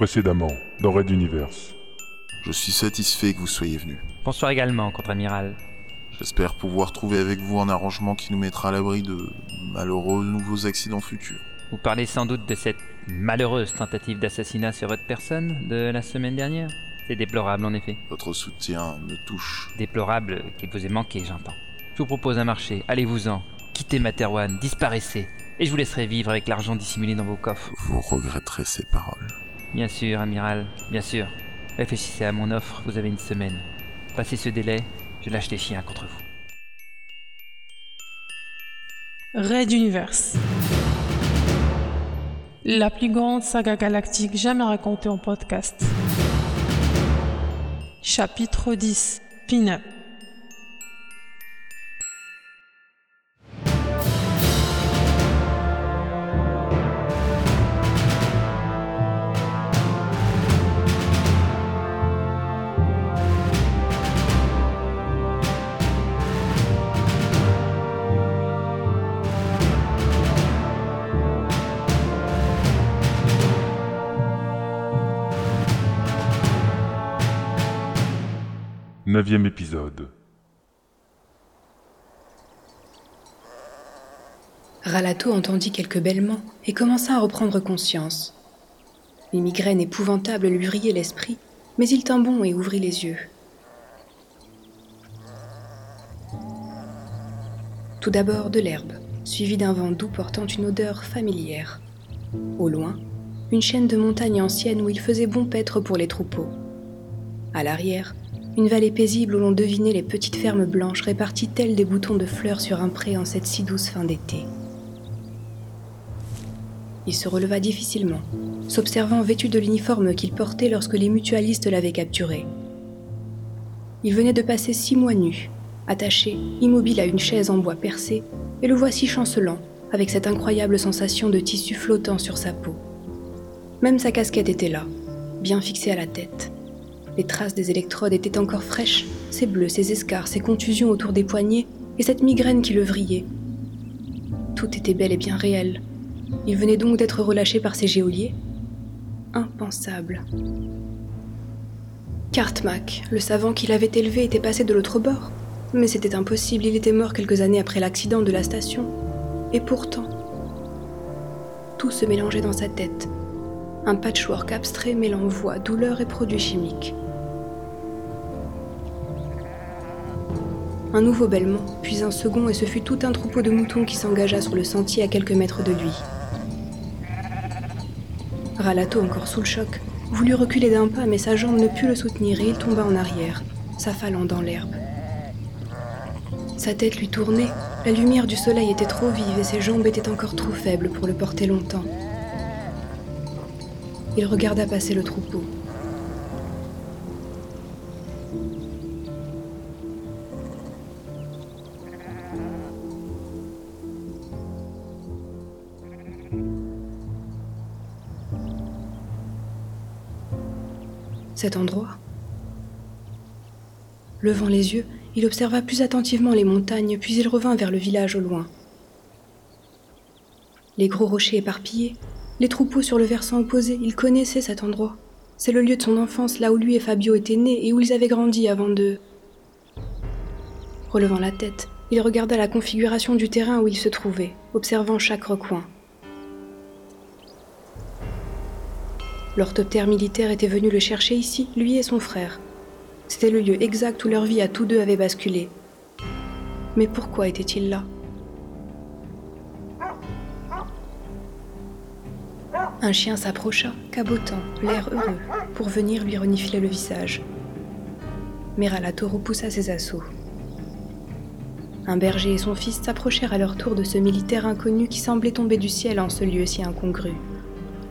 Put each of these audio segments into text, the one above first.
Précédemment, dans Red Universe. Je suis satisfait que vous soyez venu. Bonsoir également, contre-amiral. J'espère pouvoir trouver avec vous un arrangement qui nous mettra à l'abri de malheureux nouveaux accidents futurs. Vous parlez sans doute de cette malheureuse tentative d'assassinat sur votre personne de la semaine dernière? C'est déplorable en effet. Votre soutien me touche. Déplorable qu'il vous ait manqué, j'entends. Je vous propose un marché, allez-vous-en. Quittez Materwan, disparaissez, et je vous laisserai vivre avec l'argent dissimulé dans vos coffres. Vous regretterez ces paroles. Bien sûr, amiral, bien sûr. Réfléchissez à mon offre, vous avez une semaine. Passez ce délai, je lâche les chiens contre vous. Raid Universe. La plus grande saga galactique jamais racontée en podcast. Chapitre 10. Pin-up. Neuvième épisode. Ralato entendit quelques bêlements et commença à reprendre conscience. Les migraines épouvantables lui brillaient l'esprit, mais il tint bon et ouvrit les yeux. Tout d'abord de l'herbe, suivie d'un vent doux portant une odeur familière. Au loin, une chaîne de montagnes anciennes où il faisait bon paître pour les troupeaux. À l'arrière, une vallée paisible où l'on devinait les petites fermes blanches réparties telles des boutons de fleurs sur un pré en cette si douce fin d'été. Il se releva difficilement, s'observant vêtu de l'uniforme qu'il portait lorsque les mutualistes l'avaient capturé. Il venait de passer six mois nu, attaché, immobile à une chaise en bois percé, et le voici chancelant, avec cette incroyable sensation de tissu flottant sur sa peau. Même sa casquette était là, bien fixée à la tête. Les traces des électrodes étaient encore fraîches, ses bleus, ses escarres, ses contusions autour des poignets, et cette migraine qui le vrillait. Tout était bel et bien réel. Il venait donc d'être relâché par ses géoliers Impensable. Cartmack, le savant qui l'avait élevé, était passé de l'autre bord. Mais c'était impossible, il était mort quelques années après l'accident de la station. Et pourtant, tout se mélangeait dans sa tête, un patchwork abstrait mêlant voix, douleur et produits chimiques. Un nouveau bêlement, puis un second, et ce fut tout un troupeau de moutons qui s'engagea sur le sentier à quelques mètres de lui. Ralato, encore sous le choc, voulut reculer d'un pas, mais sa jambe ne put le soutenir et il tomba en arrière, s'affalant dans l'herbe. Sa tête lui tournait, la lumière du soleil était trop vive et ses jambes étaient encore trop faibles pour le porter longtemps. Il regarda passer le troupeau. Cet endroit. Levant les yeux, il observa plus attentivement les montagnes, puis il revint vers le village au loin. Les gros rochers éparpillés, les troupeaux sur le versant opposé, il connaissait cet endroit. C'est le lieu de son enfance, là où lui et Fabio étaient nés et où ils avaient grandi avant de... Relevant la tête, il regarda la configuration du terrain où il se trouvait, observant chaque recoin. L'orthoptère militaire était venu le chercher ici, lui et son frère. C'était le lieu exact où leur vie à tous deux avait basculé. Mais pourquoi était-il là? Un chien s'approcha, cabotant, l'air heureux, pour venir lui renifler le visage. Mais repoussa ses assauts. Un berger et son fils s'approchèrent à leur tour de ce militaire inconnu qui semblait tomber du ciel en ce lieu si incongru.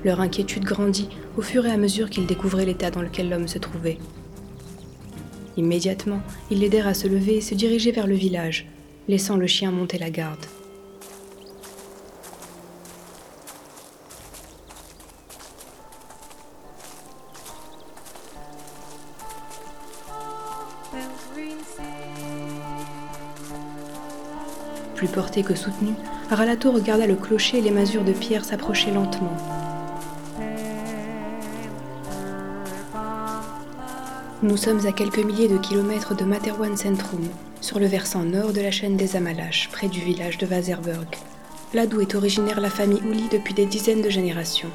Leur inquiétude grandit au fur et à mesure qu'ils découvraient l'état dans lequel l'homme se trouvait. Immédiatement, ils l'aidèrent à se lever et se diriger vers le village, laissant le chien monter la garde. Plus porté que soutenu, Ralato regarda le clocher et les masures de pierre s'approcher lentement. Nous sommes à quelques milliers de kilomètres de Materwan Centrum, sur le versant nord de la chaîne des Amalaches, près du village de Waserburg, là d'où est originaire la famille Ouli depuis des dizaines de générations.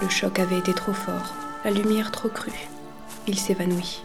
Le choc avait été trop fort, la lumière trop crue. Il s'évanouit.